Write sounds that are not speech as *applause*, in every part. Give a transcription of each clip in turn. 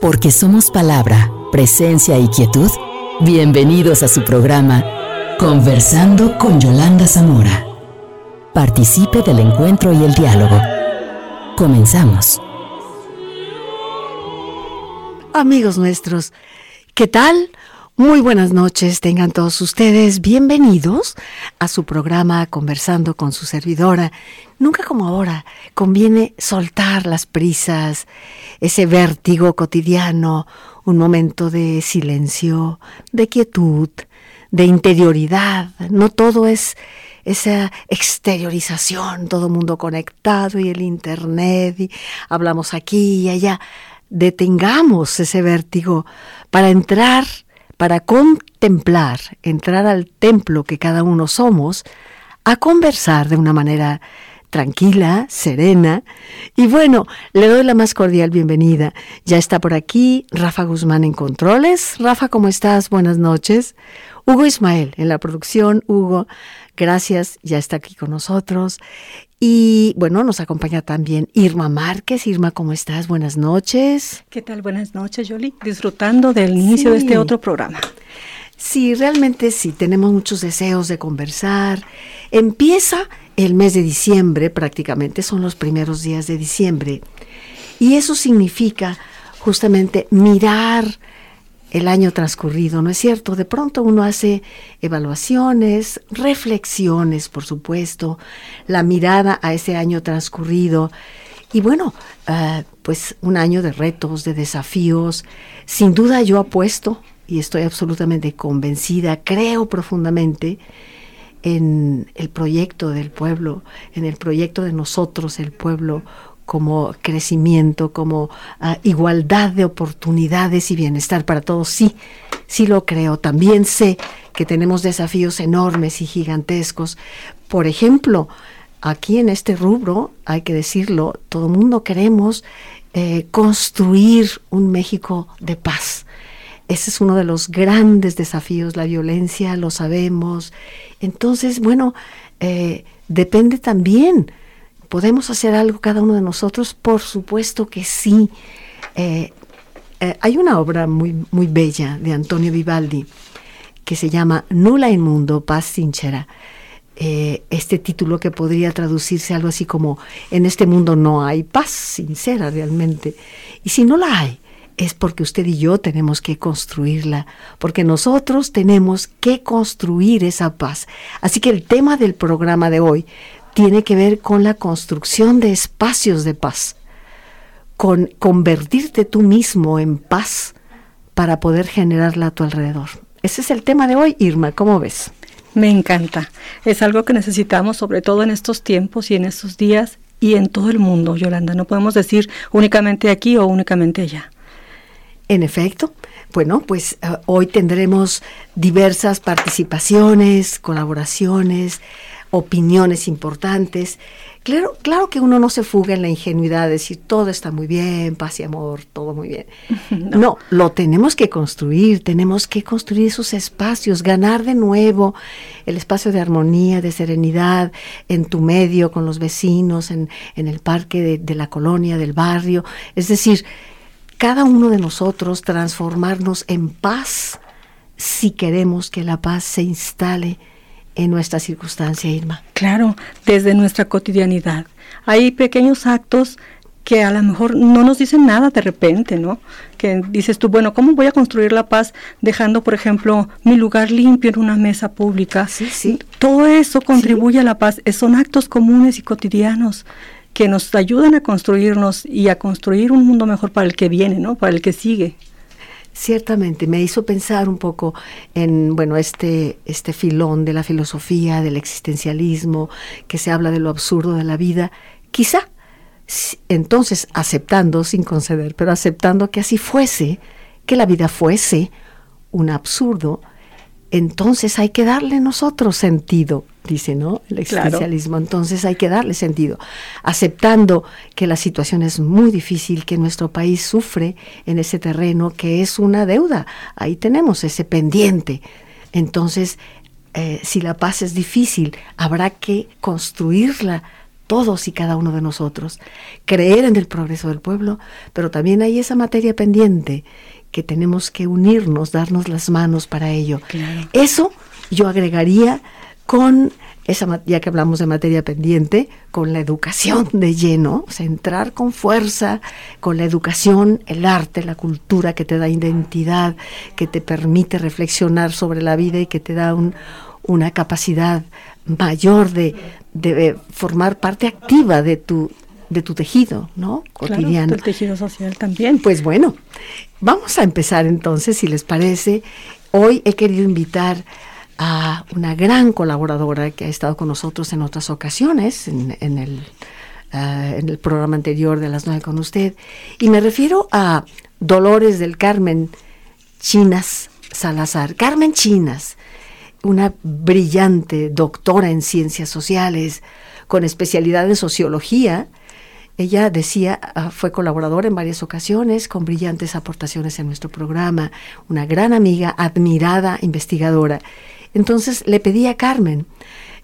Porque somos palabra, presencia y quietud. Bienvenidos a su programa Conversando con Yolanda Zamora. Participe del encuentro y el diálogo. Comenzamos. Amigos nuestros, ¿qué tal? Muy buenas noches, tengan todos ustedes bienvenidos a su programa Conversando con su servidora. Nunca como ahora, conviene soltar las prisas, ese vértigo cotidiano, un momento de silencio, de quietud, de interioridad. No todo es esa exteriorización, todo mundo conectado y el internet y hablamos aquí y allá. Detengamos ese vértigo para entrar para contemplar, entrar al templo que cada uno somos, a conversar de una manera tranquila, serena. Y bueno, le doy la más cordial bienvenida. Ya está por aquí Rafa Guzmán en Controles. Rafa, ¿cómo estás? Buenas noches. Hugo Ismael en la producción. Hugo, gracias, ya está aquí con nosotros. Y bueno, nos acompaña también Irma Márquez. Irma, ¿cómo estás? Buenas noches. ¿Qué tal? Buenas noches, Yoli. Disfrutando del inicio de este otro programa. Sí, realmente sí, tenemos muchos deseos de conversar. Empieza el mes de diciembre, prácticamente son los primeros días de diciembre. Y eso significa justamente mirar el año transcurrido, ¿no es cierto? De pronto uno hace evaluaciones, reflexiones, por supuesto, la mirada a ese año transcurrido. Y bueno, ah, pues un año de retos, de desafíos. Sin duda yo apuesto, y estoy absolutamente convencida, creo profundamente en el proyecto del pueblo, en el proyecto de nosotros, el pueblo, como crecimiento, como ah, igualdad de oportunidades y bienestar para todos. Sí, sí lo creo. También sé que tenemos desafíos enormes y gigantescos. Por ejemplo, aquí en este rubro, hay que decirlo, todo el mundo queremos eh, construir un México de paz. Ese es uno de los grandes desafíos, la violencia, lo sabemos. Entonces, bueno, eh, depende también ¿Podemos hacer algo cada uno de nosotros? Por supuesto que sí. Eh, eh, hay una obra muy, muy bella de Antonio Vivaldi que se llama Nula in mundo, paz sincera. Eh, este título que podría traducirse algo así como en este mundo no hay paz sincera realmente. Y si no la hay, es porque usted y yo tenemos que construirla, porque nosotros tenemos que construir esa paz. Así que el tema del programa de hoy tiene que ver con la construcción de espacios de paz, con convertirte tú mismo en paz para poder generarla a tu alrededor. Ese es el tema de hoy, Irma, ¿cómo ves? Me encanta. Es algo que necesitamos sobre todo en estos tiempos y en estos días y en todo el mundo, Yolanda. No podemos decir únicamente aquí o únicamente allá. En efecto, bueno, pues eh, hoy tendremos diversas participaciones, colaboraciones, opiniones importantes. Claro, claro que uno no se fuga en la ingenuidad de decir todo está muy bien, paz y amor, todo muy bien. *laughs* No. lo tenemos que construir, tenemos que construir esos espacios, ganar de nuevo el espacio de armonía, de serenidad en tu medio, con los vecinos, en, en el parque de, de la colonia, del barrio. Es decir, cada uno de nosotros transformarnos en paz si queremos que la paz se instale en nuestra circunstancia, Irma. Claro, desde nuestra cotidianidad. Hay pequeños actos que a lo mejor no nos dicen nada de repente, ¿no? Que dices tú, bueno, ¿cómo voy a construir la paz dejando, por ejemplo, mi lugar limpio en una mesa pública? Sí, sí. Todo eso contribuye a la paz. Son actos comunes y cotidianos que nos ayudan a construirnos y a construir un mundo mejor para el que viene, ¿no? Para el que sigue. Ciertamente, me hizo pensar un poco en, bueno, este, este filón de la filosofía, del existencialismo, que se habla de lo absurdo de la vida. Quizá, entonces, aceptando, sin conceder, pero aceptando que así fuese, que la vida fuese un absurdo, entonces hay que darle nosotros sentido, dice, ¿no? El existencialismo. Entonces hay que darle sentido, aceptando que la situación es muy difícil, que nuestro país sufre en ese terreno, que es una deuda. Ahí tenemos ese pendiente. Entonces, eh, si la paz es difícil, habrá que construirla todos y cada uno de nosotros, creer en el progreso del pueblo, pero también hay esa materia pendiente que tenemos que unirnos, darnos las manos para ello. Eso yo agregaría con esa, ya que hablamos de materia pendiente, con la educación de lleno, o sea, entrar con fuerza con la educación, el arte, la cultura que te da identidad, que te permite reflexionar sobre la vida y que te da una capacidad mayor de, de, formar parte activa de tu de tu tejido, ¿no? Cotidiano. Claro, tejido social también. Pues bueno, vamos a empezar entonces, si les parece. Hoy he querido invitar a una gran colaboradora que ha estado con nosotros en otras ocasiones, en, el, eh, en el programa anterior de las nueve con usted, y me refiero a Dolores del Carmen Chinas Salazar. Carmen Chinas, una brillante doctora en ciencias sociales, con especialidad en sociología, ella decía, ah, fue colaboradora en varias ocasiones, con brillantes aportaciones en nuestro programa, una gran amiga, admirada investigadora. Entonces le pedí a Carmen,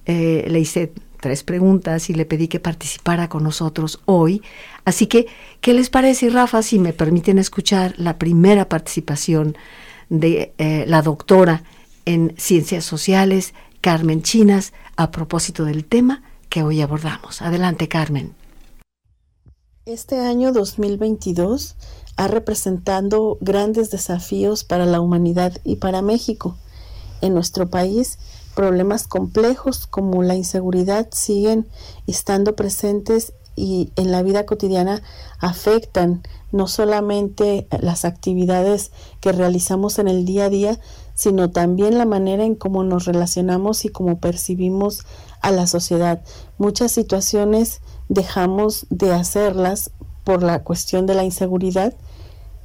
eh, le hice tres preguntas y le pedí que participara con nosotros hoy. Así que, ¿qué les parece, Rafa, si me permiten escuchar la primera participación de eh, la doctora en Ciencias Sociales, Carmen Chinas, a propósito del tema que hoy abordamos? Adelante, Carmen. Este año 2022 ha representado grandes desafíos para la humanidad y para México en nuestro país, problemas complejos como la inseguridad siguen estando presentes y en la vida cotidiana afectan no solamente las actividades que realizamos en el día a día, sino también la manera en cómo nos relacionamos y cómo percibimos a la sociedad. Muchas situaciones dejamos de hacerlas por la cuestión de la inseguridad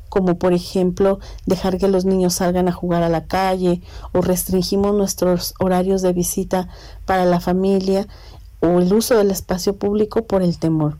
como por ejemplo dejar que los niños salgan a jugar a la calle o restringimos nuestros horarios de visita para la familia o el uso del espacio público por el temor.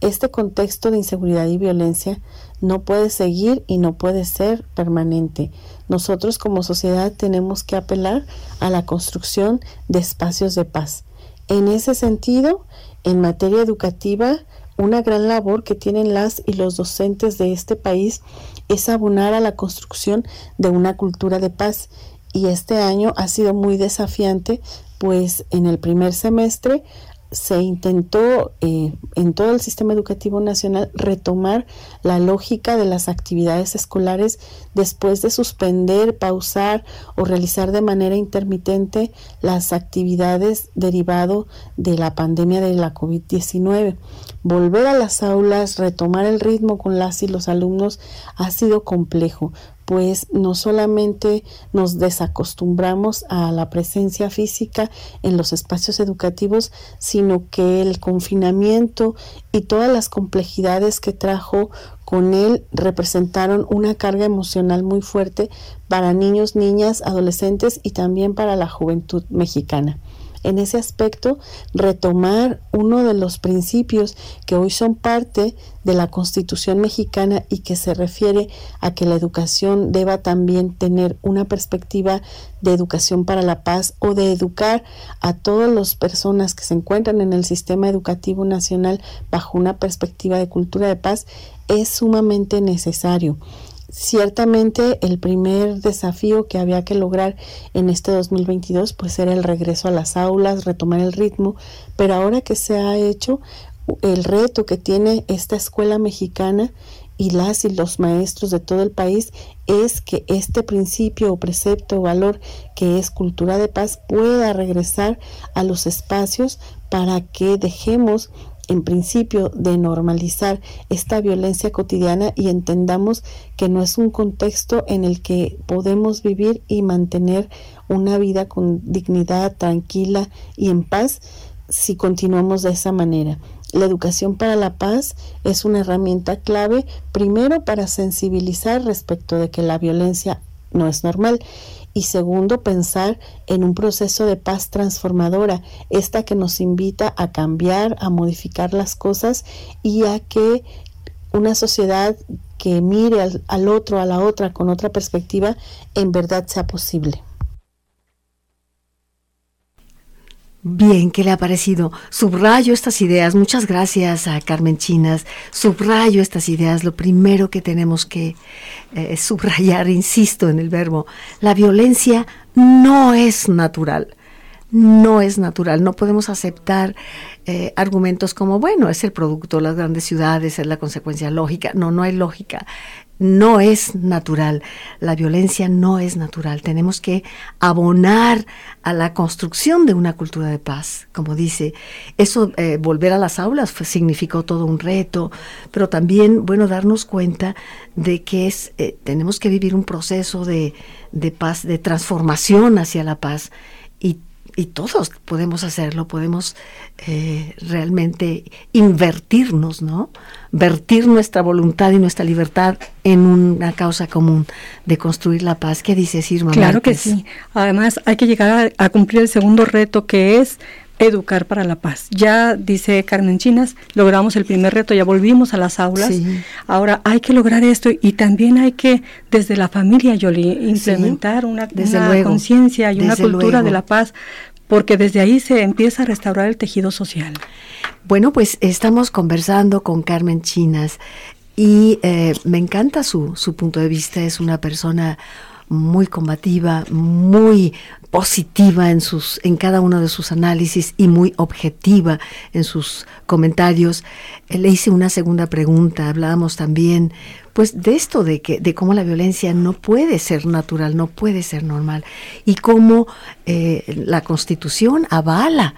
Este contexto de inseguridad y violencia no puede seguir y no puede ser permanente. Nosotros como sociedad tenemos que apelar a la construcción de espacios de paz. En ese sentido, en materia educativa, una gran labor que tienen las y los docentes de este país es abonar a la construcción de una cultura de paz. Y este año ha sido muy desafiante pues en el primer semestre se intentó eh, en todo el sistema educativo nacional retomar la lógica de las actividades escolares después de suspender, pausar o realizar de manera intermitente las actividades derivado de la pandemia de la COVID-19. Volver a las aulas, retomar el ritmo con las y los alumnos ha sido complejo, pues no solamente nos desacostumbramos a la presencia física en los espacios educativos, sino que el confinamiento y todas las complejidades que trajo con él representaron una carga emocional muy fuerte para niños, niñas, adolescentes y también para la juventud mexicana en ese aspecto retomar uno de los principios que hoy son parte de la Constitución mexicana y que se refiere a que la educación deba también tener una perspectiva de educación para la paz o de educar a todas las personas que se encuentran en el sistema educativo nacional bajo una perspectiva de cultura de paz es sumamente necesario. Ciertamente el primer desafío que había que lograr en este 2022 pues era el regreso a las aulas, retomar el ritmo, pero ahora que se ha hecho el reto que tiene esta escuela mexicana y las y los maestros de todo el país es que este principio o precepto o valor que es cultura de paz pueda regresar a los espacios para que dejemos en principio de normalizar esta violencia cotidiana y entendamos que no es un contexto en el que podemos vivir y mantener una vida con dignidad, tranquila y en paz si continuamos de esa manera. La educación para la paz es una herramienta clave, primero para sensibilizar respecto de que la violencia no es normal y segundo, pensar en un proceso de paz transformadora, esta que nos invita a cambiar, a modificar las cosas y a que una sociedad que mire al, al otro, a la otra, con otra perspectiva, en verdad sea posible. Bien, ¿qué le ha parecido? Subrayo estas ideas. Muchas gracias a Carmen Chinas. Subrayo estas ideas. Lo primero que tenemos que eh, subrayar, insisto en el verbo, la violencia no es natural. No es natural. No podemos aceptar eh, argumentos como, bueno, es el producto de las grandes ciudades, es la consecuencia lógica. No, no hay lógica no es natural, la violencia no es natural. Tenemos que abonar a la construcción de una cultura de paz, como dice. Eso, eh, volver a las aulas significó todo un reto, pero también, bueno, darnos cuenta de que es, eh, tenemos que vivir un proceso de, de paz, de transformación hacia la paz. Y todos podemos hacerlo, podemos eh, realmente invertirnos, ¿no? Vertir nuestra voluntad y nuestra libertad en una causa común de construir la paz. ¿Qué dices, Irma? Claro que sí. Además, hay que llegar a, cumplir el segundo reto que es educar para la paz. Ya dice Carmen Chinas, logramos el primer reto, ya volvimos a las aulas. Ahora hay que lograr esto y también hay que desde la familia, Yoli, implementar una, conciencia y una cultura de la paz porque desde ahí se empieza a restaurar el tejido social. Bueno, pues estamos conversando con Carmen Chinas y eh, me encanta su, su punto de vista. Es una persona muy combativa, muy positiva en sus en cada uno de sus análisis y muy objetiva en sus comentarios. Eh, le hice una segunda pregunta, hablábamos también pues de esto de que de cómo la violencia no puede ser natural, no puede ser normal y cómo eh, la Constitución avala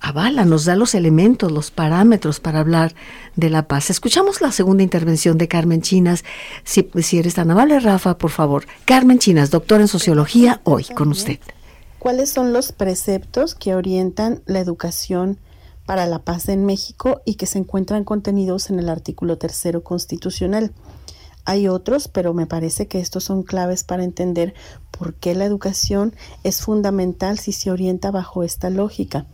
avala, nos da los elementos, los parámetros para hablar de la paz. Escuchamos la segunda intervención de Carmen Chinas. Si, si eres tan amable, Rafa, por favor. Carmen Chinas, doctora en sociología, hoy con usted. ¿Cuáles son los preceptos que orientan la educación para la paz en México y que se encuentran contenidos en el artículo tercero constitucional? Hay otros, pero me parece que estos son claves para entender por qué la educación es fundamental si se orienta bajo esta lógica.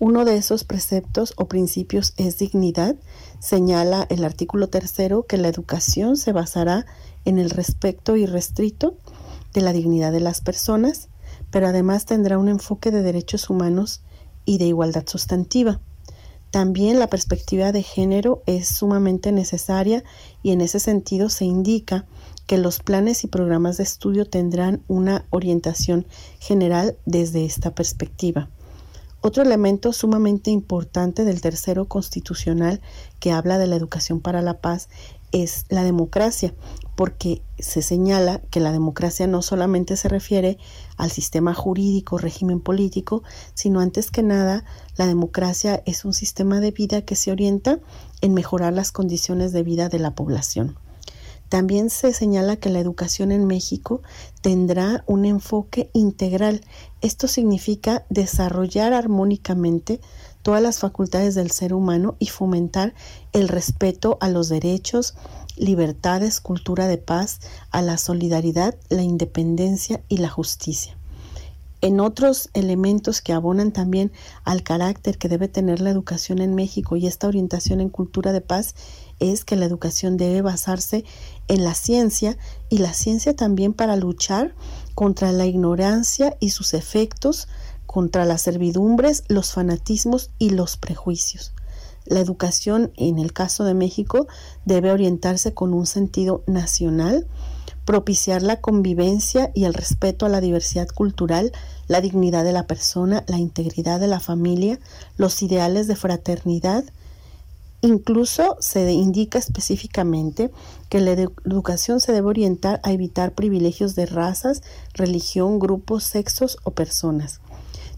Uno de esos preceptos o principios es dignidad. Señala el artículo tercero que la educación se basará en el respeto irrestrito de la dignidad de las personas, pero además tendrá un enfoque de derechos humanos y de igualdad sustantiva. También la perspectiva de género es sumamente necesaria y en ese sentido se indica que los planes y programas de estudio tendrán una orientación general desde esta perspectiva. Otro elemento sumamente importante del tercero constitucional que habla de la educación para la paz es la democracia, porque se señala que la democracia no solamente se refiere al sistema jurídico, régimen político, sino antes que nada, la democracia es un sistema de vida que se orienta en mejorar las condiciones de vida de la población. También se señala que la educación en México tendrá un enfoque integral. Esto significa desarrollar armónicamente todas las facultades del ser humano y fomentar el respeto a los derechos, libertades, cultura de paz, a la solidaridad, la independencia y la justicia. En otros elementos que abonan también al carácter que debe tener la educación en México y esta orientación en cultura de paz es que la educación debe basarse en la ciencia y la ciencia también para luchar contra la ignorancia y sus efectos, contra las servidumbres, los fanatismos y los prejuicios. La educación, en el caso de México, debe orientarse con un sentido nacional, propiciar la convivencia y el respeto a la diversidad cultural, la dignidad de la persona, la integridad de la familia, los ideales de fraternidad, Incluso se indica específicamente que la educación se debe orientar a evitar privilegios de razas, religión, grupos, sexos o personas.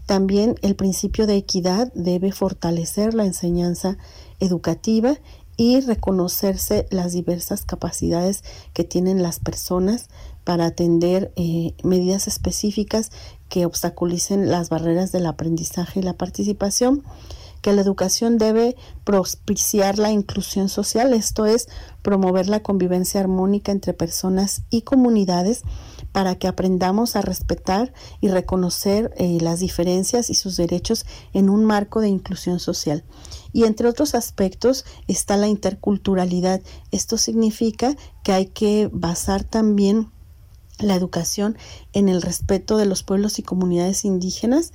También el principio de equidad debe fortalecer la enseñanza educativa y reconocerse las diversas capacidades que tienen las personas para atender eh, medidas específicas que obstaculicen las barreras del aprendizaje y la participación que la educación debe propiciar la inclusión social, esto es, promover la convivencia armónica entre personas y comunidades para que aprendamos a respetar y reconocer eh, las diferencias y sus derechos en un marco de inclusión social. Y entre otros aspectos está la interculturalidad. Esto significa que hay que basar también la educación en el respeto de los pueblos y comunidades indígenas,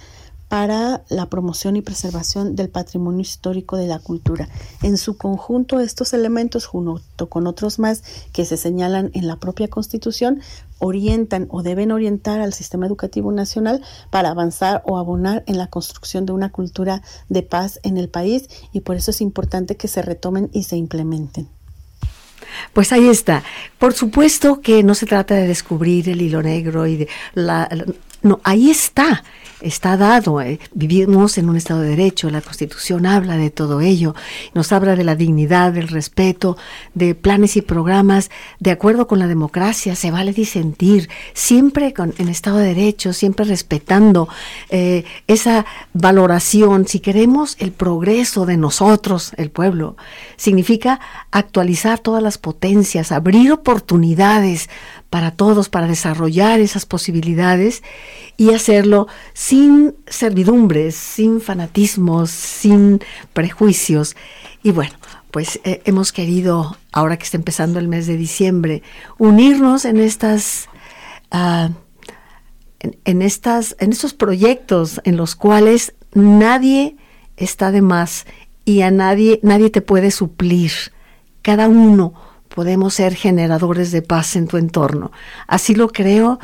para la promoción y preservación del patrimonio histórico de la cultura. En su conjunto, estos elementos, junto con otros más que se señalan en la propia Constitución, orientan o deben orientar al sistema educativo nacional para avanzar o abonar en la construcción de una cultura de paz en el país y por eso es importante que se retomen y se implementen. Pues ahí está. Por supuesto que no se trata de descubrir el hilo negro y de la, no, ahí está está dado. Eh, vivimos en un Estado de Derecho, la Constitución habla de todo ello, nos habla de la dignidad, del respeto, de planes y programas de acuerdo con la democracia, se vale disentir, siempre en Estado de Derecho, siempre respetando eh, esa valoración. Si queremos el progreso de nosotros, el pueblo, significa actualizar todas las potencias, abrir oportunidades para todos, para desarrollar esas posibilidades y hacerlo sin servidumbres, sin fanatismos, sin prejuicios. Y bueno, pues eh, hemos querido, ahora que está empezando el mes de diciembre, unirnos en estas... Ah, en, estas, en estos proyectos en los cuales nadie está de más y a nadie, nadie te puede suplir. Cada uno podemos ser generadores de paz en tu entorno. Así lo creo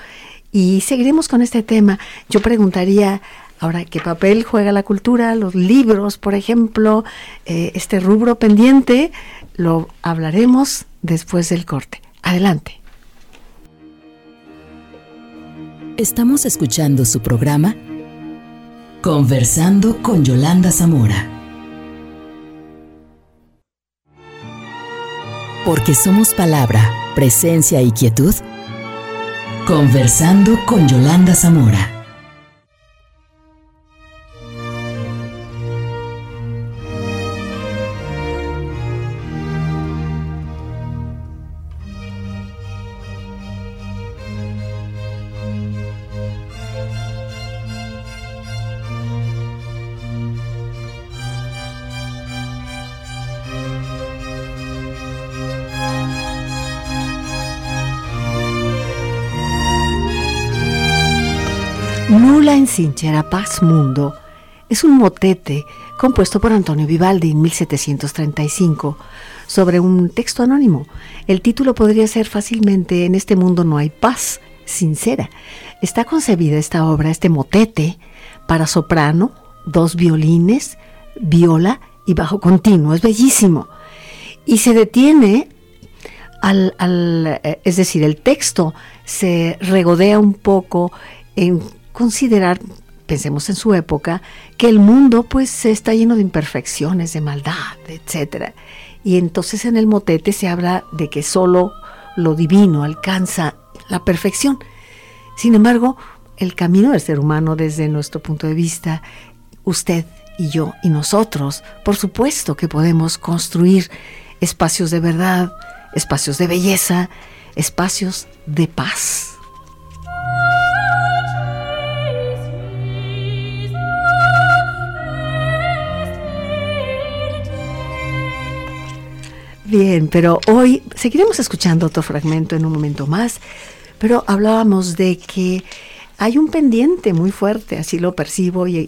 y seguiremos con este tema. Yo preguntaría ahora qué papel juega la cultura, los libros, por ejemplo, eh, este rubro pendiente, lo hablaremos después del corte. Adelante. Estamos escuchando su programa Conversando con Yolanda Zamora. Porque somos palabra, presencia y quietud Conversando con Yolanda Zamora. Sinchera Paz Mundo es un motete compuesto por Antonio Vivaldi en 1735 sobre un texto anónimo. El título podría ser fácilmente En este mundo no hay paz sincera. Está concebida esta obra, este motete, para soprano, dos violines, viola y bajo continuo. Es bellísimo. Y se detiene al, al, eh, es decir, el texto se regodea un poco en considerar, pensemos en su época, que el mundo pues está lleno de imperfecciones, de maldad, etc. Y entonces en el motete se habla de que solo lo divino alcanza la perfección. Sin embargo, el camino del ser humano desde nuestro punto de vista, usted y yo y nosotros, por supuesto que podemos construir espacios de verdad, espacios de belleza, espacios de paz. Bien, pero hoy seguiremos escuchando otro fragmento en un momento más, pero hablábamos de que hay un pendiente muy fuerte, así lo percibo y,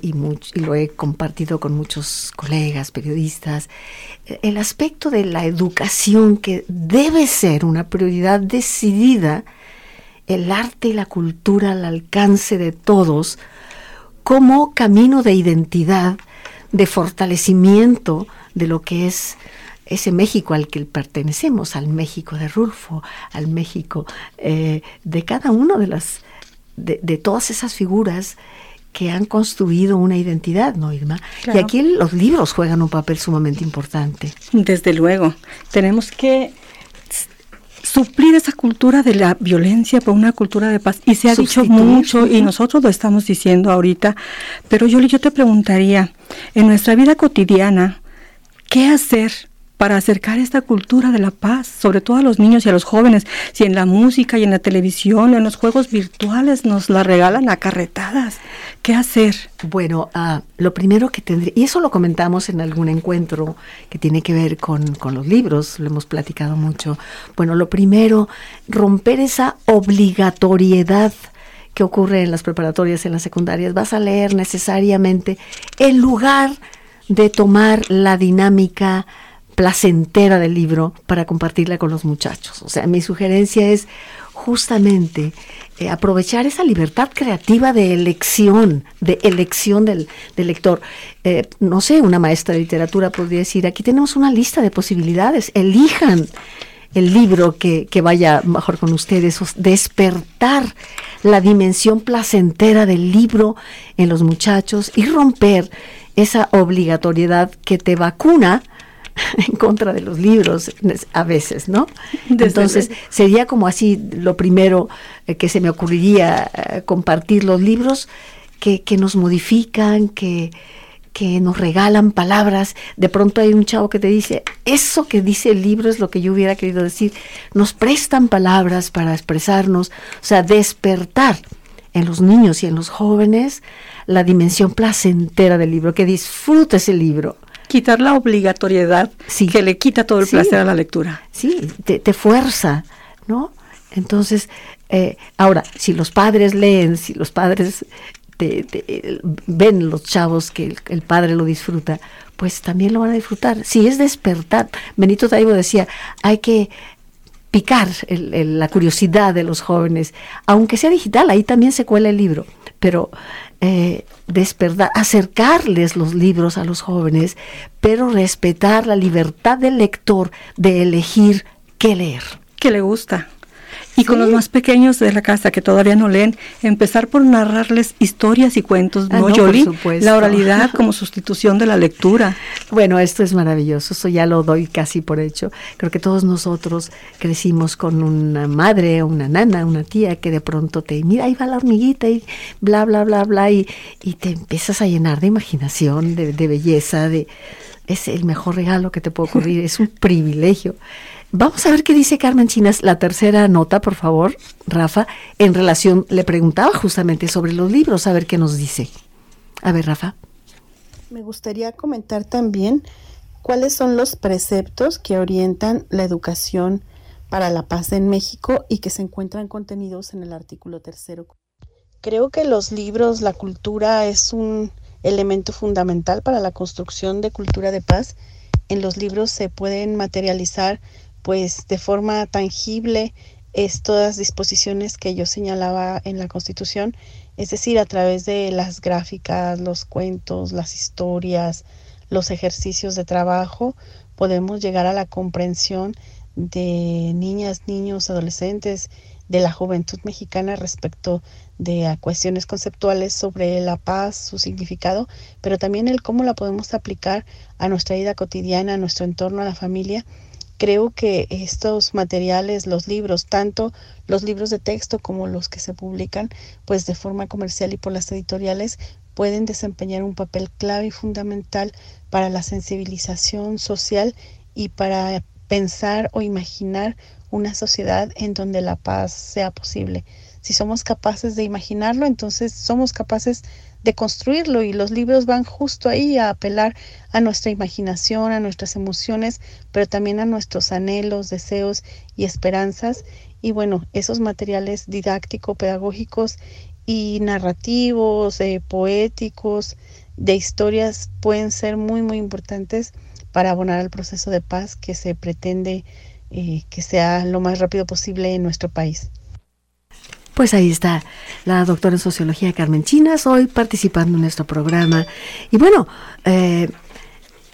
lo he compartido con muchos colegas, periodistas, el aspecto de la educación que debe ser una prioridad decidida, el arte y la cultura al alcance de todos, como camino de identidad, de fortalecimiento de lo que es ese México al que pertenecemos, al México de Rulfo, al México eh, de cada una de las, de, todas esas figuras que han construido una identidad, ¿no, Irma? Y aquí los libros juegan un papel sumamente importante. Desde luego, tenemos que suplir esa cultura de la violencia por una cultura de paz. Y se ha dicho mucho y nosotros lo estamos diciendo ahorita, pero yo, yo te preguntaría, en nuestra vida cotidiana, ¿qué hacer para acercar esta cultura de la paz, sobre todo a los niños y a los jóvenes. Si en la música y en la televisión, en los juegos virtuales nos la regalan acarretadas, ¿qué hacer? Bueno, uh, lo primero que tendría, y eso lo comentamos en algún encuentro que tiene que ver con, con los libros, lo hemos platicado mucho. Bueno, lo primero, romper esa obligatoriedad que ocurre en las preparatorias, en las secundarias, vas a leer necesariamente en lugar de tomar la dinámica placentera del libro para compartirla con los muchachos. O sea, mi sugerencia es justamente eh, aprovechar esa libertad creativa de elección, de elección del, lector. Eh, no sé, una maestra de literatura podría decir, aquí tenemos una lista de posibilidades, elijan el libro que, que vaya mejor con ustedes, despertar la dimensión placentera del libro en los muchachos y romper esa obligatoriedad que te vacuna *laughs* en contra de los libros a veces, ¿no? Entonces sería como así lo primero eh, que se me ocurriría eh, compartir los libros que, que nos modifican, que, que nos regalan palabras. De pronto hay un chavo que te dice, eso que dice el libro es lo que yo hubiera querido decir. Nos prestan palabras para expresarnos, o sea, despertar en los niños y en los jóvenes la dimensión placentera del libro, que disfrutes el libro quitar la obligatoriedad que le quita todo el placer a la lectura. Sí, te, fuerza, ¿no? Entonces, eh, ahora, si los padres leen, si los padres ven los chavos que el, padre lo disfruta, pues también lo van a disfrutar. Si es despertar, Benito Taibo decía, hay que picar la curiosidad de los jóvenes, aunque sea digital, ahí también se cuela el libro, pero eh, despertar, acercarles los libros a los jóvenes, pero respetar la libertad del lector de elegir qué leer. Que le gusta. Y con los más pequeños de la casa que todavía no leen, empezar por narrarles historias y cuentos, ah, ¿no, La oralidad *laughs* como sustitución de la lectura. Bueno, esto es maravilloso, eso ya lo doy casi por hecho. Creo que todos nosotros crecimos con una madre, una nana, una tía que de pronto te, mira, ahí va la hormiguita y bla, bla, bla, bla, y, y te empiezas a llenar de imaginación, de, de belleza, de... Es el mejor regalo que te puede ocurrir, es un *laughs* privilegio. Vamos a ver qué dice Carmen Chinas, la tercera nota, por favor, Rafa, en relación, le preguntaba justamente sobre los libros, a ver qué nos dice. A ver, Rafa. Me gustaría comentar también cuáles son los preceptos que orientan la educación para la paz en México y que se encuentran contenidos en el artículo tercero. Creo que los libros, la cultura es un elemento fundamental para la construcción de cultura de paz. En los libros se pueden materializar pues de forma tangible estas disposiciones que yo señalaba en la Constitución, es decir, a través de las gráficas, los cuentos, las historias, los ejercicios de trabajo, podemos llegar a la comprensión de niñas, niños, adolescentes, de la juventud mexicana respecto de cuestiones conceptuales sobre la paz, su significado, pero también el cómo la podemos aplicar a nuestra vida cotidiana, a nuestro entorno, a la familia creo que estos materiales, los libros, tanto los libros de texto como los que se publican pues de forma comercial y por las editoriales pueden desempeñar un papel clave y fundamental para la sensibilización social y para pensar o imaginar una sociedad en donde la paz sea posible. Si somos capaces de imaginarlo, entonces somos capaces de construirlo y los libros van justo ahí a apelar a nuestra imaginación, a nuestras emociones, pero también a nuestros anhelos, deseos y esperanzas. Y bueno, esos materiales didáctico-pedagógicos y narrativos, eh, poéticos, de historias pueden ser muy, muy importantes para abonar al proceso de paz que se pretende eh, que sea lo más rápido posible en nuestro país. Pues ahí está la doctora en sociología Carmen Chinas, hoy participando en nuestro programa. Y bueno, eh,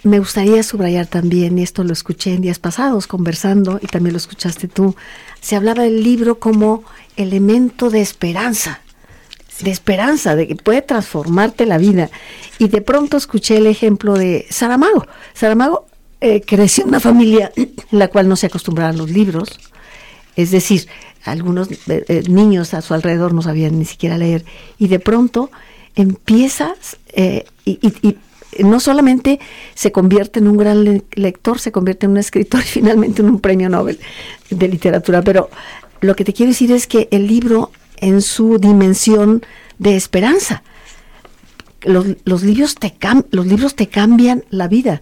me gustaría subrayar también, y esto lo escuché en días pasados conversando, y también lo escuchaste tú, se hablaba del libro como elemento de esperanza, de esperanza, de que puede transformarte la vida. Y de pronto escuché el ejemplo de Saramago. Saramago eh, creció en una familia en la cual no se acostumbraban los libros, es decir, algunos eh, eh, niños a su alrededor no sabían ni siquiera leer, y de pronto empiezas eh, y, no solamente se convierte en un gran lector, se convierte en un escritor y *laughs* finalmente en un premio Nobel de literatura, pero lo que te quiero decir es que el libro en su dimensión de esperanza, los, libros, te los libros te cambian la vida.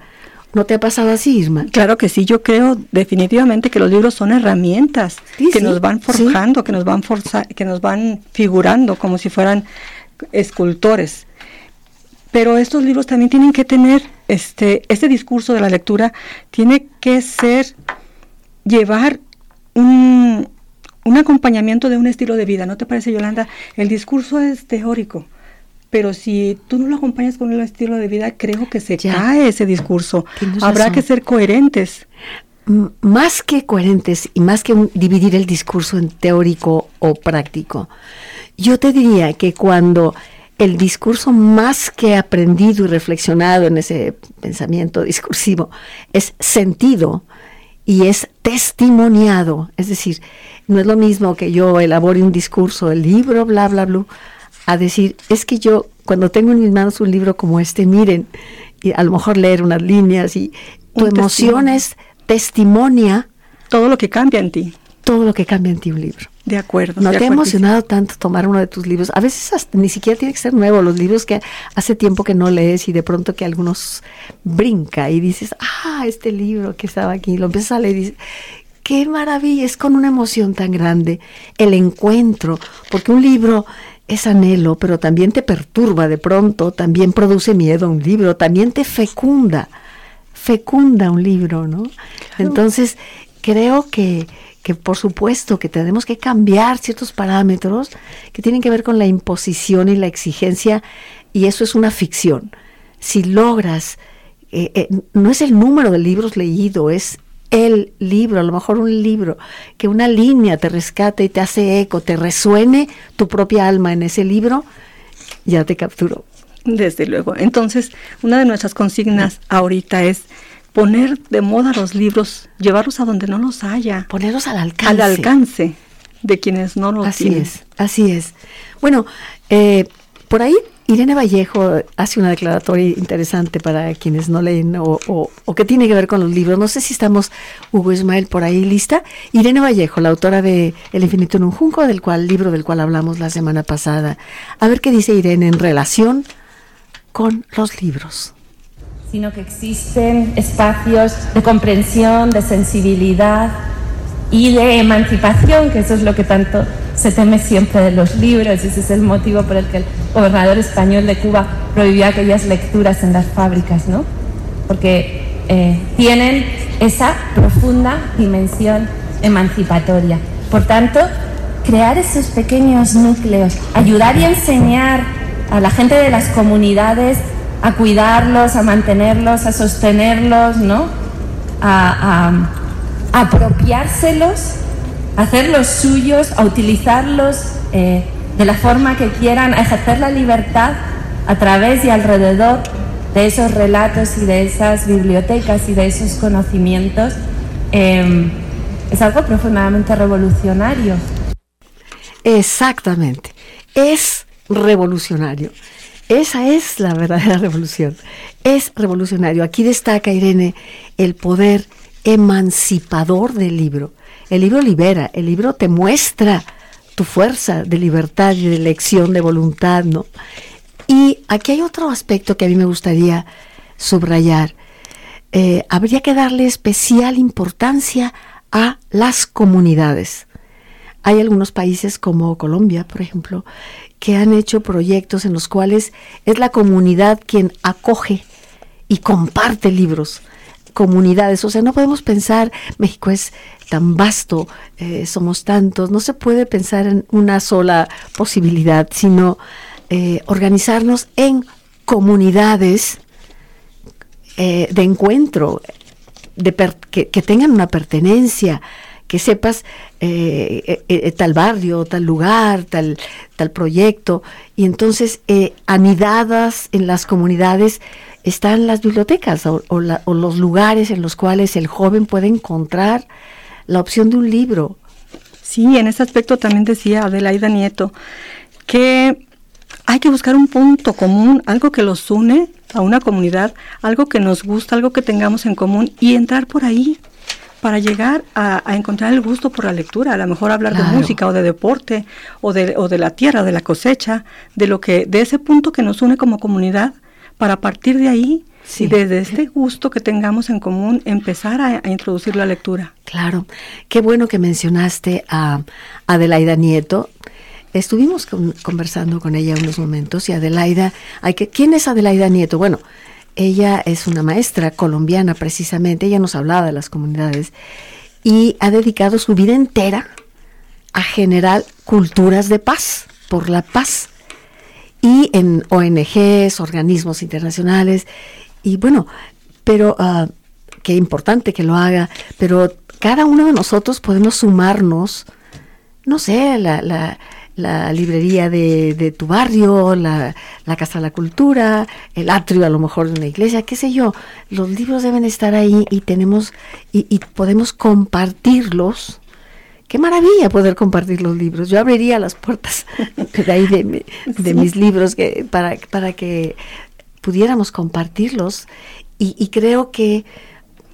¿No te ha pasado así, Irma? Claro que sí, yo creo definitivamente que los libros son herramientas que nos van forjando, que nos van forza que nos van figurando como si fueran escultores. Pero estos libros también tienen que tener este este discurso de la lectura tiene que ser llevar un, un acompañamiento de un estilo de vida, ¿no te parece, Yolanda? El discurso es teórico, pero si tú no lo acompañas con un estilo de vida, creo que se cae ese discurso. Habrá que ser coherentes. más que coherentes y más que dividir el discurso en teórico o práctico, yo te diría que cuando el discurso más que aprendido y reflexionado en ese pensamiento discursivo es sentido y es testimoniado, es decir, no es lo mismo que yo elabore un discurso, el libro, bla, bla, bla, a decir, es que yo cuando tengo en mis manos un libro como este, miren, y a lo mejor leer unas líneas y tu emoción es testimonia. Todo lo que cambia en ti. Todo lo que cambia en ti un libro. De acuerdo. ¿No te ha emocionado tanto tomar uno de tus libros? A veces ni siquiera tiene que ser nuevo, los libros que hace tiempo que no lees y de pronto que algunos brinca y dices, ah, este libro que estaba aquí, lo empiezas a leer y dices, qué maravilla, es con una emoción tan grande el encuentro, porque un libro es anhelo, pero también te perturba de pronto, también produce miedo un libro, también te fecunda, fecunda un libro, ¿no? Entonces, creo que, que por supuesto que tenemos que cambiar ciertos parámetros que tienen que ver con la imposición y la exigencia, y eso es una ficción. Si logras, eh, eh, no es el número de libros leídos, es el libro, a lo mejor un libro, que una línea te rescate y te hace eco, te resuene tu propia alma en ese libro, ya te capturó. Desde luego. Entonces, una de nuestras consignas ahorita es poner de moda los libros, llevarlos a donde no los haya. Ponerlos al alcance. Al alcance de quienes no los así es, así es. Bueno, eh, por ahí Irene Vallejo hace una declaratoria interesante para quienes no leen o, que tiene que ver con los libros. No sé si estamos, Hugo Ismael, por ahí lista. Irene Vallejo, la autora de El infinito en un junco, del cual libro del cual hablamos la semana pasada. A ver qué dice Irene en relación con los libros. Sino que existen espacios de comprensión, de sensibilidad, y de emancipación, que eso es lo que tanto se teme siempre de los libros, y ese es el motivo por el que el gobernador español de Cuba prohibió aquellas lecturas en las fábricas, ¿no? Porque eh, tienen esa profunda dimensión emancipatoria. Por tanto, crear esos pequeños núcleos, ayudar y enseñar a la gente de las comunidades a cuidarlos, a mantenerlos, a sostenerlos, ¿no? a apropiárselos, hacerlos suyos, a utilizarlos eh, de la forma que quieran, a ejercer la libertad a través y alrededor de esos relatos y de esas bibliotecas y de esos conocimientos, em, es algo profundamente revolucionario. Exactamente, es revolucionario. Esa es la verdadera *laughs* revolución. Es revolucionario. Aquí destaca, Irene, el poder emancipador del libro. El libro libera, el libro te muestra tu fuerza de libertad y de elección, de voluntad, ¿no? Y aquí hay otro aspecto que a mí me gustaría subrayar. Eh, habría que darle especial importancia a las comunidades. Hay algunos países como Colombia, por ejemplo, que han hecho proyectos en los cuales es la comunidad quien acoge y comparte libros comunidades. O sea, no podemos pensar, México es tan vasto, eh, somos tantos, no se puede pensar en una sola posibilidad, sino eh, organizarnos en comunidades eh, de encuentro, de que, tengan una pertenencia, que sepas tal barrio, tal lugar, tal, tal proyecto, y entonces anidadas en las comunidades están las bibliotecas o, los lugares en los cuales el joven puede encontrar la opción de un libro. Sí, en ese aspecto también decía Adelaida Nieto que hay que buscar un punto común, algo que los une a una comunidad, algo que nos gusta, algo que tengamos en común y entrar por ahí para llegar a, encontrar el gusto por la lectura, a lo mejor hablar de música o de deporte o de, o de la tierra, de la cosecha, de lo que, de ese punto que nos une como comunidad para partir de ahí Y desde este gusto que tengamos en común, empezar a, introducir la lectura. Claro. Qué bueno que mencionaste a Adelaida Nieto. Estuvimos conversando con ella unos momentos y Adelaida, hay que, ¿quién es Adelaida Nieto? Bueno, ella es una maestra colombiana precisamente, ella nos hablaba de las comunidades y ha dedicado su vida entera a generar culturas de paz, por la paz, y en ONGs, organismos internacionales, y bueno, pero uh, qué importante que lo haga, pero cada uno de nosotros podemos sumarnos, no sé, la, la, la librería de, de, tu barrio, la, la, Casa de la Cultura, el atrio a lo mejor de una iglesia, qué sé yo. Los libros deben estar ahí y tenemos y, y podemos compartirlos. Qué maravilla poder compartir los libros. Yo abriría las puertas *laughs* de ahí de, de mis libros que, para, para que pudiéramos compartirlos. Y, y creo que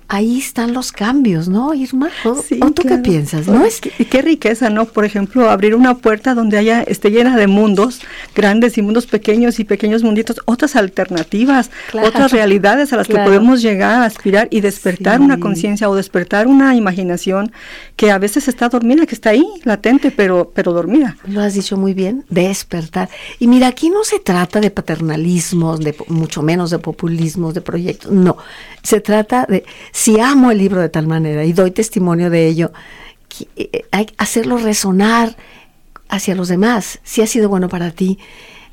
ahí están los cambios, ¿no, Irma? ¿O, tú qué piensas? ¿no? Es y qué riqueza, ¿no? Por ejemplo, abrir una puerta donde haya, esté llena de mundos grandes y mundos pequeños y pequeños munditos, otras alternativas, otras realidades a las que podemos llegar a aspirar y despertar una conciencia o despertar una imaginación que a veces está dormida, que está ahí, latente, pero, pero dormida. Lo has dicho muy bien, despertar. Y mira, aquí no se trata de paternalismos, de mucho menos de populismos, de proyectos, no. Se trata de si amo el libro de tal manera y doy testimonio de ello, eh, hay que hacerlo resonar hacia los demás. Si ha sido bueno para ti,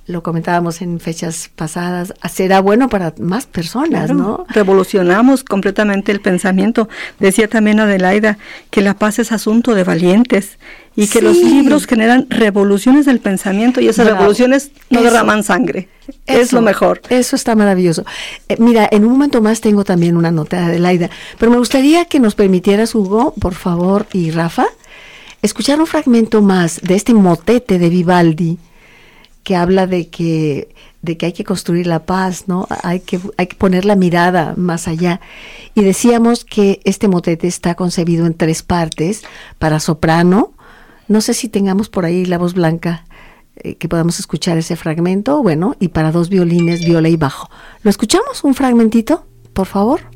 lo comentábamos en fechas pasadas, será bueno para más personas, ¿no? Revolucionamos completamente el pensamiento. Decía también Adelaida que la paz es asunto de valientes y que los libros generan revoluciones del pensamiento y esas revoluciones no derraman sangre. es lo mejor. Eso está maravilloso. Eh, mira, en un momento más tengo también una nota de Adelaida, pero me gustaría que nos permitieras, Hugo, por favor, y Rafa, escuchar un fragmento más de este motete de Vivaldi que habla de que, de que hay que construir la paz, ¿no? Hay que, hay que poner la mirada más allá. Y decíamos que este motete está concebido en tres partes, para soprano, no sé si tengamos por ahí la voz blanca, eh, que podamos escuchar ese fragmento, bueno, y para dos violines, viola y bajo. ¿Lo escuchamos un fragmentito, por favor?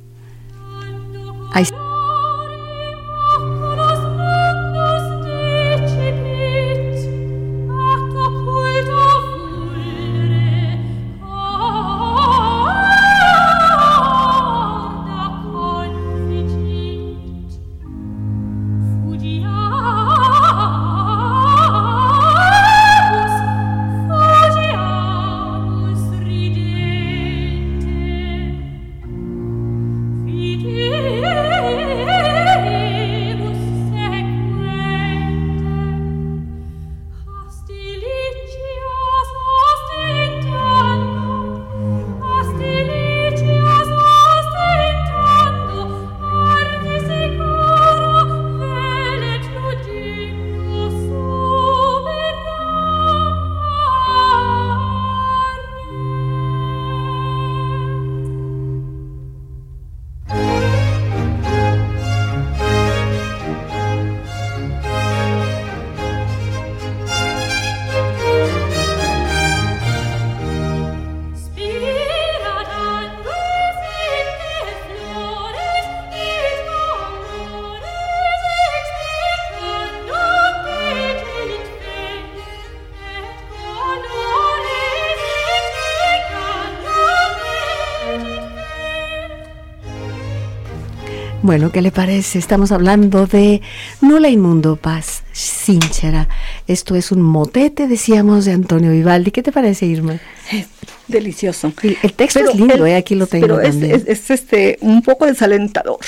Bueno, ¿qué le parece? Estamos hablando de Nula Inmundo Paz Sinchera. Esto es un motete, decíamos, de Antonio Vivaldi. ¿Qué te parece, Irma? *laughs* delicioso. El, texto es lindo, eh, aquí lo tengo. Pero es, es, este, un poco desalentador.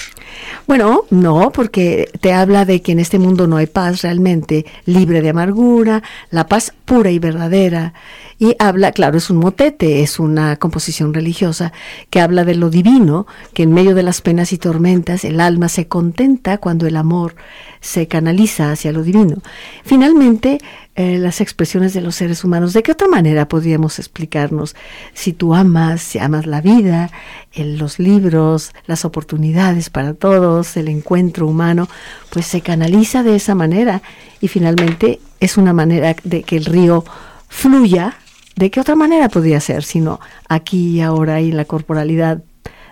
Bueno, no, porque te habla de que en este mundo no hay paz realmente, libre de amargura, la paz pura y verdadera. Y habla, claro, es un motete, es una composición religiosa que habla de lo divino, que en medio de las penas y tormentas el alma se contenta cuando el amor se canaliza hacia lo divino. Finalmente, eh, las expresiones de los seres humanos, ¿de qué otra manera podríamos explicarnos? Si tú amas, si amas la vida, los libros, las oportunidades para todos, el encuentro humano, pues se canaliza de esa manera y finalmente es una manera de que el río fluya ¿De qué otra manera podría ser sino aquí y ahora y la corporalidad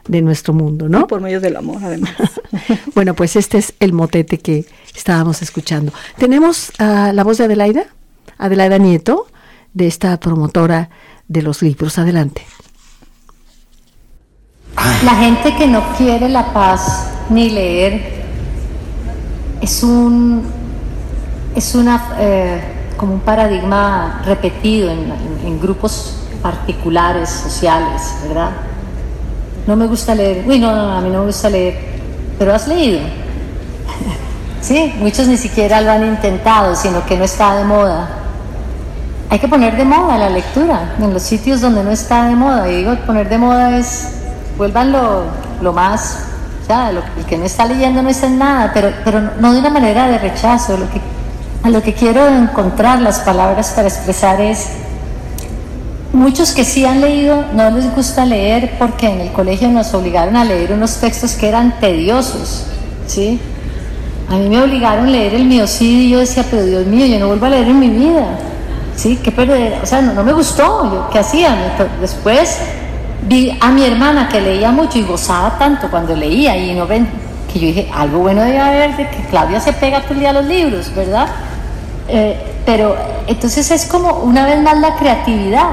de nuestro mundo, ¿no? por medio del amor, además. *laughs* bueno, pues este es el motete que estábamos escuchando. Tenemos uh, la voz de Adelaida, Adelaida Nieto, de esta promotora de los libros. Adelante. La gente que no quiere la paz ni leer es un es una eh, como un paradigma repetido en, grupos particulares, sociales, ¿verdad? No me gusta leer. Uy, no, no, a mí no me gusta leer. Pero has leído. *laughs* sí, muchos ni siquiera lo han intentado, sino que no está de moda. Hay que poner de moda la lectura en los sitios donde no está de moda. Y digo, poner de moda es, vuelvan lo, más, sea, lo, el que no está leyendo no está en nada, pero, pero no de una manera de rechazo. Lo que, a lo que quiero encontrar las palabras para expresar es Muchos que sí han leído no les gusta leer porque en el colegio nos obligaron a leer unos textos que eran tediosos, ¿sí? A mí me obligaron a leer el miocidio y yo decía, pero Dios mío, yo no vuelvo a leer en mi vida, ¿sí? ¿Qué perder? O sea, no, me gustó, ¿qué hacía? Después vi a mi hermana que leía mucho y gozaba tanto cuando leía y no ven que yo dije, algo bueno debe haber de que Claudia se pega todo el día a los libros, ¿verdad? Eh, pero entonces es como una vez más la creatividad.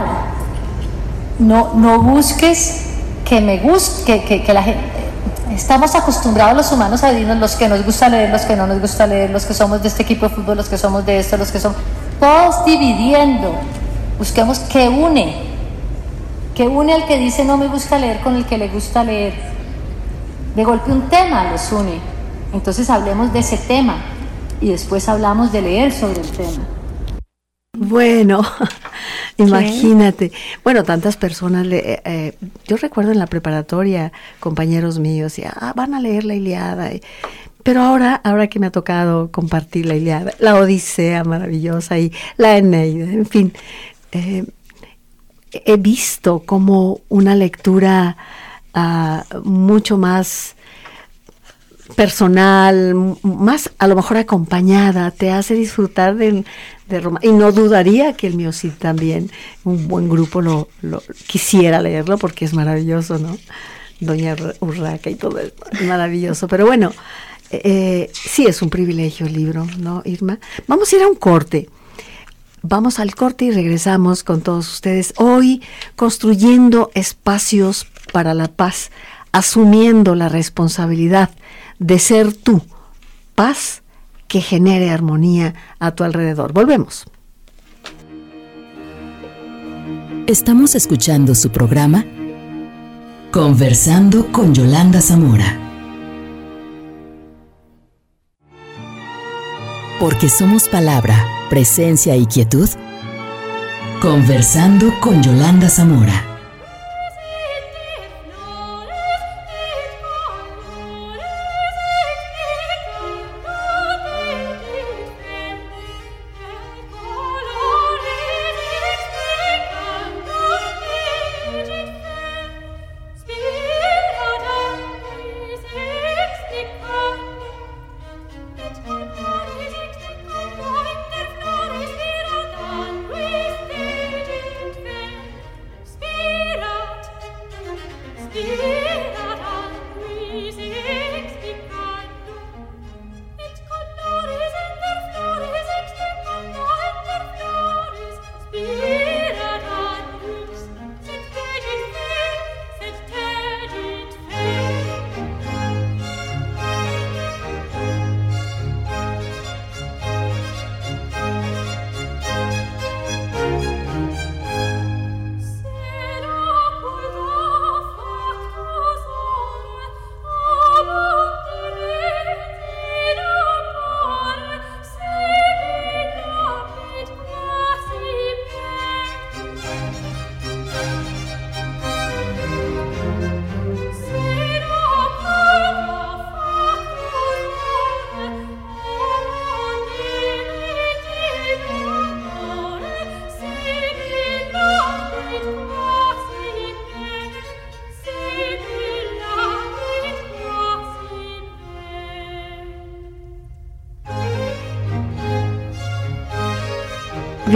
No, no busques que me guste, que, la gente... Estamos acostumbrados los humanos a decirnos los que nos gusta leer, los que no nos gusta leer, los que somos de este equipo de fútbol, los que somos de esto, los que somos... Todos dividiendo. Busquemos que une. Que une al que dice no me gusta leer con el que le gusta leer. De golpe un tema los une. Entonces hablemos de ese tema y después hablamos de leer sobre el tema. Bueno, *laughs* imagínate. Bueno, tantas personas, le, eh, yo recuerdo en la preparatoria, compañeros míos, ya, ah, van a leer la Iliada. Pero ahora, ahora que me ha tocado compartir la Iliada, la Odisea maravillosa y la Eneida, en fin, eh, he visto como una lectura uh, mucho más personal, más a lo mejor acompañada, te hace disfrutar de, de Roma. Y no dudaría que el mío sí también, un buen grupo lo, lo quisiera leerlo porque es maravilloso, ¿no? Doña Urraca y todo es maravilloso. Pero bueno, eh, sí es un privilegio el libro, ¿no, Irma? Vamos a ir a un corte. Vamos al corte y regresamos con todos ustedes. Hoy construyendo espacios para la paz, asumiendo la responsabilidad de ser tú, paz que genere armonía a tu alrededor. Volvemos. Estamos escuchando su programa Conversando con Yolanda Zamora. Porque somos palabra, presencia y quietud. Conversando con Yolanda Zamora.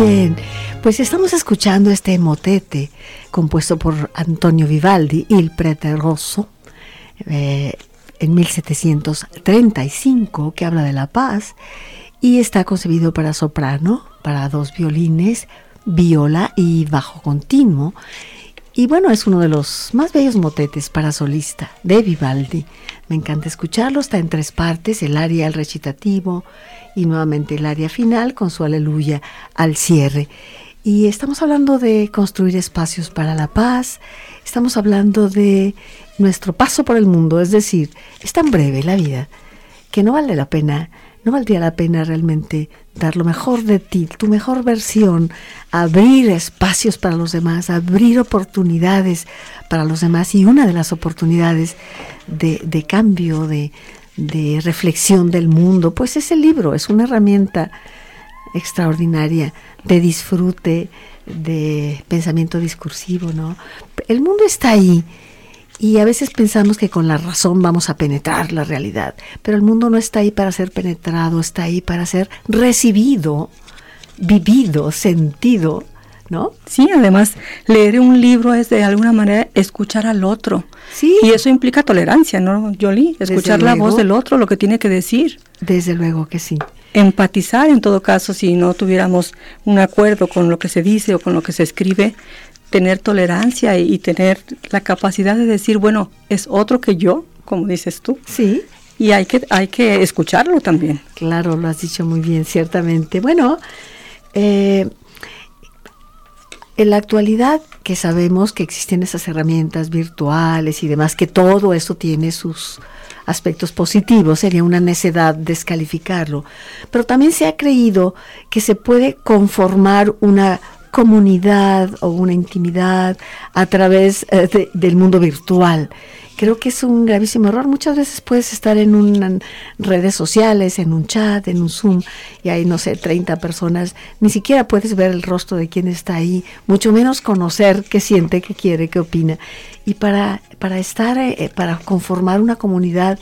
Bien, pues estamos escuchando este motete compuesto por Antonio Vivaldi, Il Prete Rosso, eh, en 1735 que habla de la paz y está concebido para soprano, para dos violines, viola y bajo continuo. Y bueno, es uno de los más bellos motetes para solista de Vivaldi. Me encanta escucharlo, está en tres partes, el aria, el recitativo y nuevamente el aria final con su aleluya al cierre. Y estamos hablando de construir espacios para la paz, estamos hablando de nuestro paso por el mundo, es decir, es tan breve la vida que no vale la pena, no valdría la pena realmente dar lo mejor de ti, tu mejor versión, abrir espacios para los demás, abrir oportunidades para los demás y una de las oportunidades de, cambio, de, de reflexión del mundo, pues es el libro, es una herramienta extraordinaria de disfrute, de pensamiento discursivo, ¿no? El mundo está ahí y a veces pensamos que con la razón vamos a penetrar la realidad, pero el mundo no está ahí para ser penetrado, está ahí para ser recibido, vivido, sentido, ¿no? Sí, además leer un libro es de alguna manera escuchar al otro. Sí. Y eso implica tolerancia, ¿no, Jolie? Escuchar la voz del otro, lo que tiene que decir. Desde luego que sí. Empatizar en todo caso, si no tuviéramos un acuerdo con lo que se dice o con lo que se escribe, tener tolerancia y, tener la capacidad de decir, bueno, es otro que yo, como dices tú. Sí. Y hay que, hay que escucharlo también. Claro, lo has dicho muy bien, ciertamente. Bueno, eh, en la actualidad que sabemos que existen esas herramientas virtuales y demás, que todo eso tiene sus aspectos positivos, sería una necedad descalificarlo. Pero también se ha creído que se puede conformar una comunidad o una intimidad a través eh, del mundo virtual. Creo que es un gravísimo error. Muchas veces puedes estar en, un, redes sociales, en un chat, en un Zoom, y hay, no sé, 30 personas. Ni siquiera puedes ver el rostro de quien está ahí, mucho menos conocer qué siente, qué quiere, qué opina. Y para, para estar, eh, para conformar una comunidad,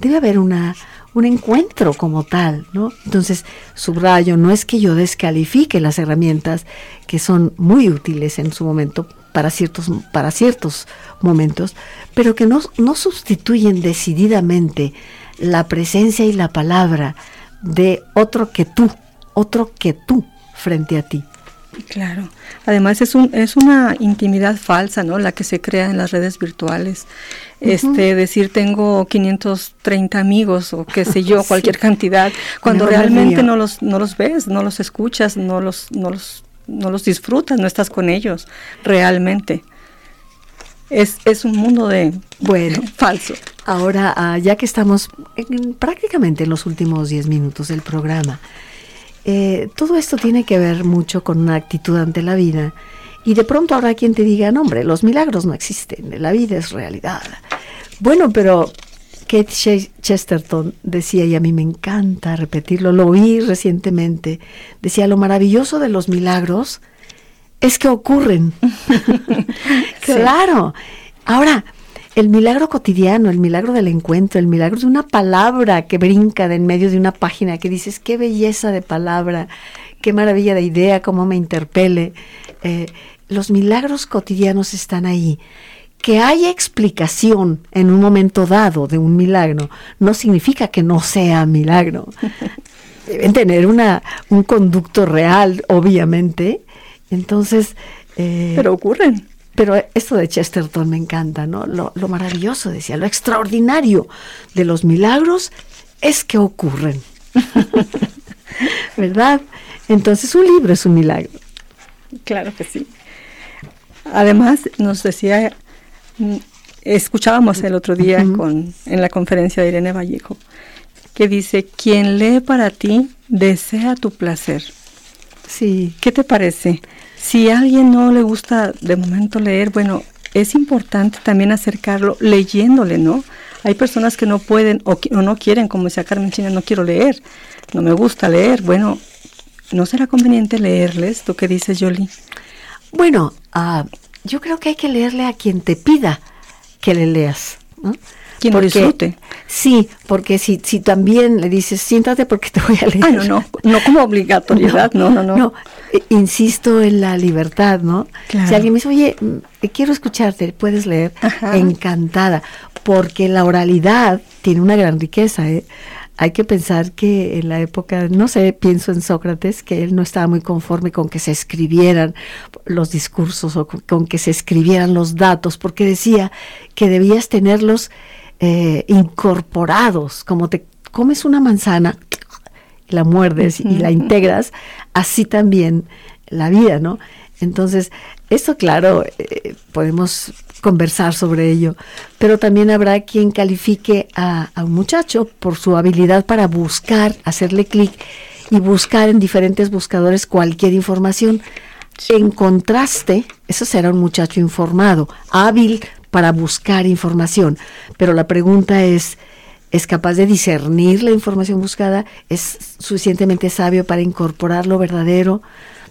debe haber una, un encuentro como tal, ¿no? Entonces, subrayo, no es que yo descalifique las herramientas que son muy útiles en su momento para ciertos, para ciertos momentos, pero que no, no sustituyen decididamente la presencia y la palabra de otro que tú, otro que tú frente a ti. Claro. Además es un es una intimidad falsa, ¿no? La que se crea en las redes virtuales. Este decir tengo 530 amigos o qué sé yo, *laughs* cualquier cantidad, cuando realmente no los no los ves, no los escuchas, no los no los no los disfrutas, no estás con ellos realmente. Es, es un mundo de bueno falso. Ahora, ah, ya que estamos prácticamente en los últimos 10 minutos del programa, eh, todo esto tiene que ver mucho con una actitud ante la vida. Y de pronto habrá quien te diga, no hombre, los milagros no existen, la vida es realidad. Bueno, pero Kate Chesterton decía, y a mí me encanta repetirlo, lo oí recientemente, decía, lo maravilloso de los milagros es que ocurren. *laughs* *laughs* claro. Ahora, el milagro cotidiano, el milagro del encuentro, el milagro de una palabra que brinca de en medio de una página, que dices, qué belleza de palabra, qué maravilla de idea, cómo me interpele. Eh, los milagros cotidianos están ahí. Que haya explicación en un momento dado de un milagro no significa que no sea milagro. *laughs* Deben tener una, un conducto real, obviamente. Entonces... Eh, Pero ocurren. Pero esto de Chesterton me encanta, ¿no? Lo, maravilloso, decía, lo extraordinario de los milagros es que ocurren. *laughs* ¿Verdad? Entonces un libro es un milagro. Claro que sí. Además, nos decía, mm, escuchábamos el otro día con, en la conferencia de Irene Vallejo, que dice, quien lee para ti desea tu placer. Sí. ¿Qué te parece? Si a alguien no le gusta de momento leer, bueno, es importante también acercarlo leyéndole, ¿no? Hay personas que no pueden o, no quieren, como decía Carmen China, no quiero leer, no me gusta leer. Bueno, ¿no será conveniente leerles? ¿Tú qué dices, Jolie? Bueno, uh, yo creo que hay que leerle a quien te pida que le leas. ¿no? Quien porque, disfrute. Sí, porque si, si también le dices, siéntate porque te voy a leer. Ah, no, no, no como obligatoriedad, *laughs* no, no, no. no. Insisto en la libertad, ¿no? Si alguien me dice, oye, quiero escucharte, puedes leer, encantada. porque la oralidad tiene una gran riqueza. ¿eh? Hay que pensar que en la época, no sé, pienso en Sócrates, que él no estaba muy conforme con que se escribieran los discursos o con, que se escribieran los datos, porque decía que debías tenerlos eh, incorporados, como te comes una manzana, la muerdes y la integras, así también la vida, ¿no? Entonces, eso claro, eh, podemos conversar sobre ello, pero también habrá quien califique a, un muchacho por su habilidad para buscar, hacerle clic y buscar en diferentes buscadores cualquier información. En contraste, eso será un muchacho informado, hábil para buscar información, pero la pregunta es, ¿es capaz de discernir la información buscada? ¿Es suficientemente sabio para incorporar lo verdadero?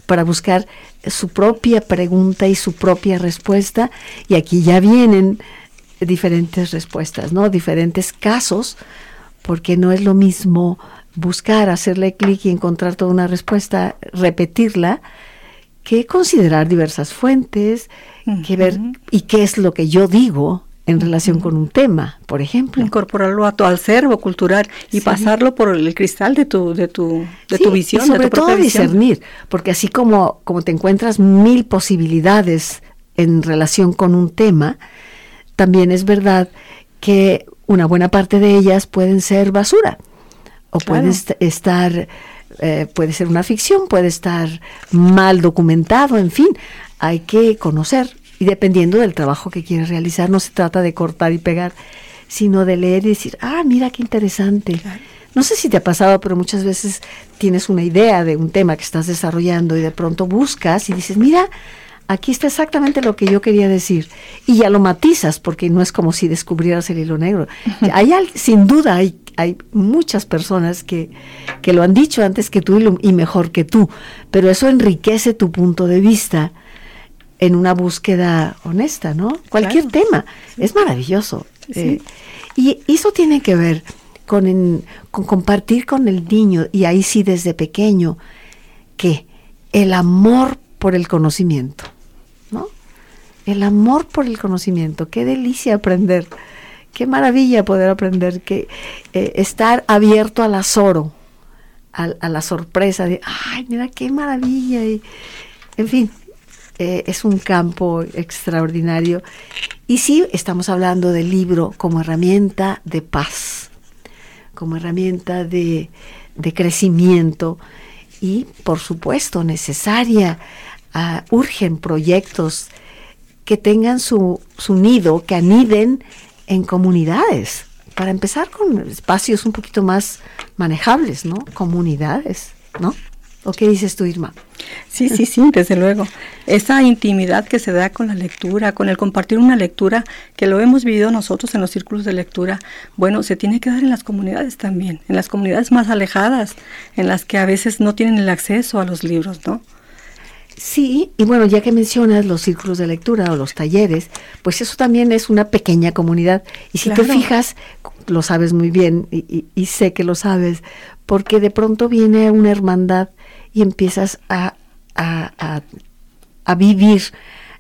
para buscar su propia pregunta y su propia respuesta. Y aquí ya vienen diferentes respuestas, ¿no? Diferentes casos, porque no es lo mismo buscar, hacerle clic y encontrar toda una respuesta, repetirla, que considerar diversas fuentes, que ver y qué es lo que yo digo en relación con un tema, por ejemplo. Incorporarlo a tu acervo cultural y pasarlo por el cristal de tu, de tu, de tu visión, sobre de tu todo discernir, porque así como, como te encuentras mil posibilidades en relación con un tema, también es verdad que una buena parte de ellas pueden ser basura o pueden estar, eh, puede ser una ficción, puede estar mal documentado, en fin, hay que conocer y dependiendo del trabajo que quieres realizar, no se trata de cortar y pegar, sino de leer y decir, ah, mira qué interesante. No sé si te ha pasado, pero muchas veces tienes una idea de un tema que estás desarrollando y de pronto buscas y dices, mira, aquí está exactamente lo que yo quería decir. Y ya lo matizas, porque no es como si descubrieras el hilo negro. hay, sin duda hay, hay muchas personas que, que lo han dicho antes que tú y, y mejor que tú, pero eso enriquece tu punto de vista en una búsqueda honesta, ¿no? Cualquier tema. Es maravilloso. Eh, y eso tiene que ver con, con compartir con el niño, y ahí sí desde pequeño, que el amor por el conocimiento, ¿no? El amor por el conocimiento, qué delicia aprender, qué maravilla poder aprender, que eh, estar abierto al azoro, a, a, la sorpresa de, ay, mira qué maravilla, y, en fin, eh, es un campo extraordinario. Y sí, estamos hablando del libro como herramienta de paz, como herramienta de, crecimiento y, por supuesto, necesaria. Ah, urgen proyectos que tengan su, su nido, que aniden en comunidades. Para empezar con espacios un poquito más manejables, ¿no? Comunidades, ¿no? ¿O qué dices tú, Irma? Sí, sí, sí, desde luego. Esa intimidad que se da con la lectura, con el compartir una lectura, que lo hemos vivido nosotros en los círculos de lectura, bueno, se tiene que dar en las comunidades también, en las comunidades más alejadas, en las que a veces no tienen el acceso a los libros, ¿no? Sí, y bueno, ya que mencionas los círculos de lectura o los talleres, pues eso también es una pequeña comunidad. Y si te fijas, lo sabes muy bien y, y, sé que lo sabes, porque de pronto viene una hermandad y empiezas a, a, a, vivir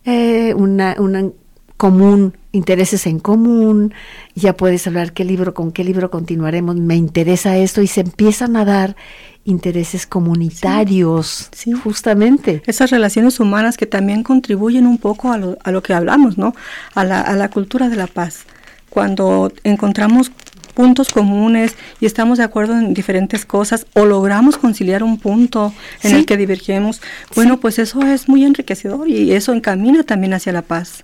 eh, una, una común, intereses en común, ya puedes hablar qué libro, con qué libro continuaremos, me interesa esto y se empiezan a dar intereses comunitarios, sí, justamente. Esas relaciones humanas que también contribuyen un poco a lo, a lo que hablamos, ¿no? A la, a la cultura de la paz. Cuando encontramos puntos comunes y estamos de acuerdo en diferentes cosas o logramos conciliar un punto en el que divergemos, bueno, pues eso es muy enriquecedor y eso encamina también hacia la paz.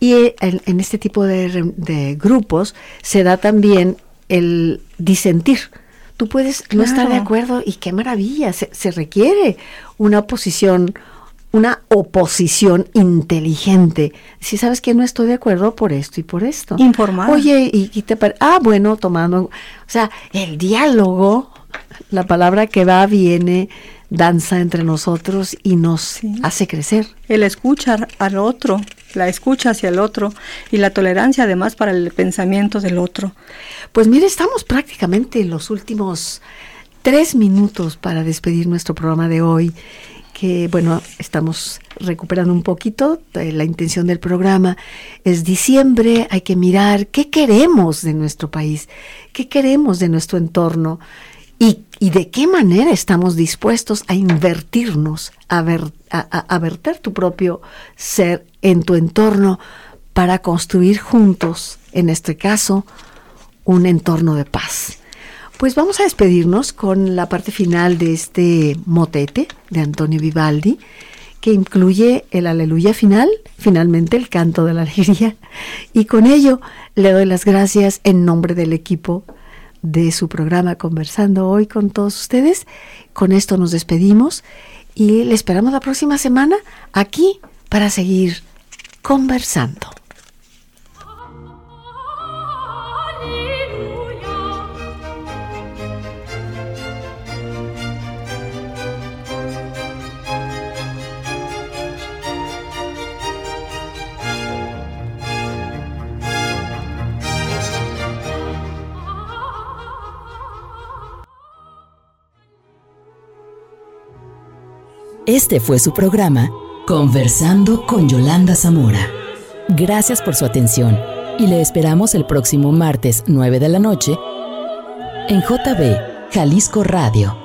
Y en, este tipo de, grupos se da también el disentir. Tú puedes no estar de acuerdo y qué maravilla, se, se requiere una posición una oposición inteligente. Si sabes que no estoy de acuerdo por esto y por esto. Informar. Oye, y, te ah, bueno, tomando, o sea, el diálogo, la palabra que va viene, danza entre nosotros y nos hace crecer. El escuchar al otro, la escucha hacia el otro y la tolerancia además para el pensamiento del otro. Pues mire, estamos prácticamente en los últimos tres minutos para despedir nuestro programa de hoy que, bueno, estamos recuperando un poquito. La intención del programa es diciembre, hay que mirar qué queremos de nuestro país, qué queremos de nuestro entorno y, de qué manera estamos dispuestos a invertirnos, a, ver, a verter tu propio ser en tu entorno para construir juntos, en este caso, un entorno de paz. Pues vamos a despedirnos con la parte final de este motete de Antonio Vivaldi, que incluye el aleluya final, finalmente el canto de la alegría. Y con ello le doy las gracias en nombre del equipo de su programa Conversando hoy con todos ustedes. Con esto nos despedimos y le esperamos la próxima semana aquí para seguir conversando. Este fue su programa Conversando con Yolanda Zamora. Gracias por su atención y le esperamos el próximo martes 9 de la noche en JB Jalisco Radio